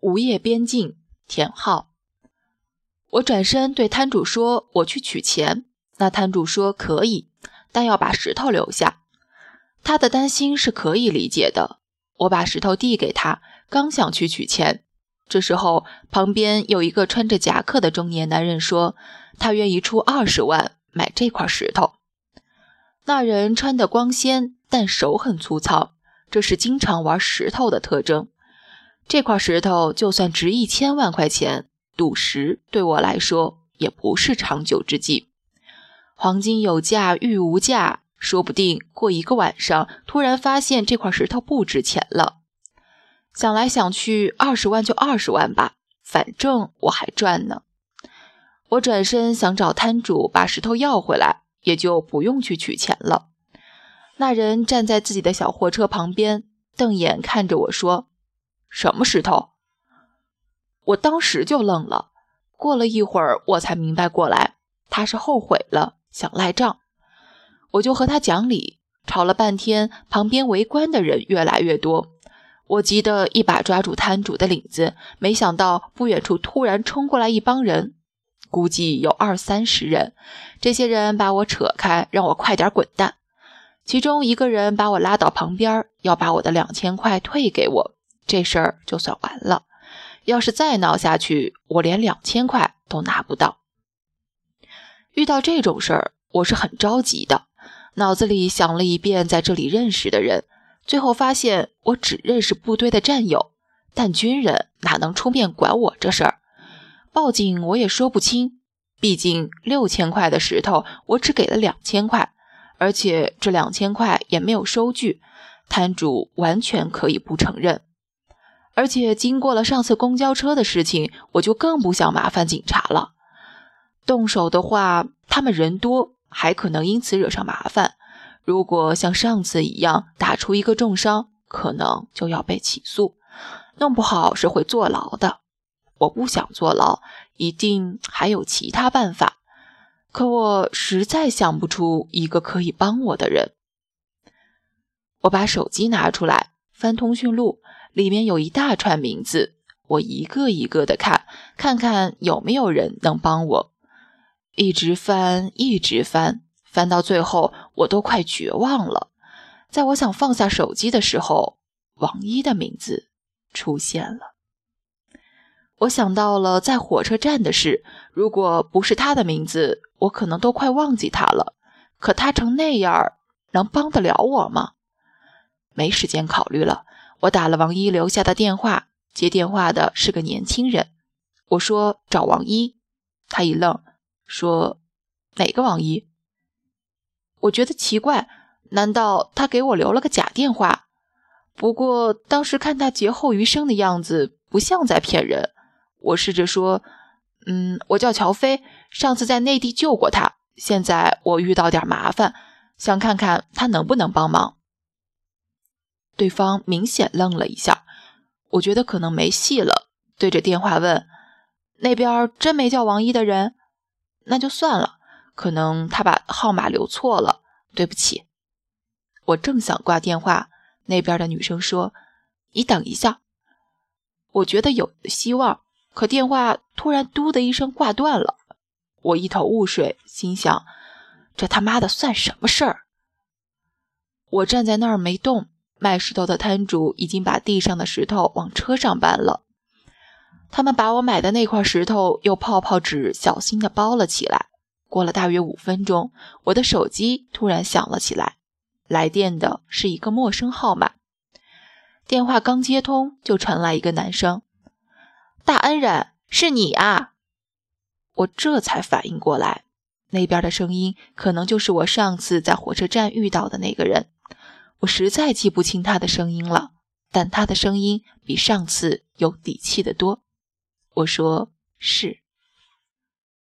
无业边境，田浩。我转身对摊主说：“我去取钱。”那摊主说：“可以，但要把石头留下。”他的担心是可以理解的。我把石头递给他，刚想去取钱，这时候旁边有一个穿着夹克的中年男人说：“他愿意出二十万买这块石头。”那人穿得光鲜，但手很粗糙，这是经常玩石头的特征。这块石头就算值一千万块钱，赌石对我来说也不是长久之计。黄金有价，玉无价，说不定过一个晚上，突然发现这块石头不值钱了。想来想去，二十万就二十万吧，反正我还赚呢。我转身想找摊主把石头要回来，也就不用去取钱了。那人站在自己的小货车旁边，瞪眼看着我说。什么石头？我当时就愣了。过了一会儿，我才明白过来，他是后悔了，想赖账。我就和他讲理，吵了半天，旁边围观的人越来越多。我急得一把抓住摊主的领子，没想到不远处突然冲过来一帮人，估计有二三十人。这些人把我扯开，让我快点滚蛋。其中一个人把我拉到旁边，要把我的两千块退给我。这事儿就算完了。要是再闹下去，我连两千块都拿不到。遇到这种事儿，我是很着急的，脑子里想了一遍在这里认识的人，最后发现我只认识部队的战友，但军人哪能出面管我这事儿？报警我也说不清，毕竟六千块的石头，我只给了两千块，而且这两千块也没有收据，摊主完全可以不承认。而且经过了上次公交车的事情，我就更不想麻烦警察了。动手的话，他们人多，还可能因此惹上麻烦。如果像上次一样打出一个重伤，可能就要被起诉，弄不好是会坐牢的。我不想坐牢，一定还有其他办法。可我实在想不出一个可以帮我的人。我把手机拿出来，翻通讯录。里面有一大串名字，我一个一个的看，看看有没有人能帮我。一直翻，一直翻，翻到最后，我都快绝望了。在我想放下手机的时候，王一的名字出现了。我想到了在火车站的事，如果不是他的名字，我可能都快忘记他了。可他成那样，能帮得了我吗？没时间考虑了。我打了王一留下的电话，接电话的是个年轻人。我说找王一，他一愣，说哪个王一？我觉得奇怪，难道他给我留了个假电话？不过当时看他劫后余生的样子，不像在骗人。我试着说，嗯，我叫乔飞，上次在内地救过他，现在我遇到点麻烦，想看看他能不能帮忙。对方明显愣了一下，我觉得可能没戏了，对着电话问：“那边真没叫王一的人？那就算了，可能他把号码留错了，对不起。”我正想挂电话，那边的女生说：“你等一下。”我觉得有希望，可电话突然“嘟”的一声挂断了，我一头雾水，心想：“这他妈的算什么事儿？”我站在那儿没动。卖石头的摊主已经把地上的石头往车上搬了。他们把我买的那块石头用泡泡纸小心地包了起来。过了大约五分钟，我的手机突然响了起来，来电的是一个陌生号码。电话刚接通，就传来一个男声：“大恩人，是你啊！”我这才反应过来，那边的声音可能就是我上次在火车站遇到的那个人。我实在记不清他的声音了，但他的声音比上次有底气的多。我说是。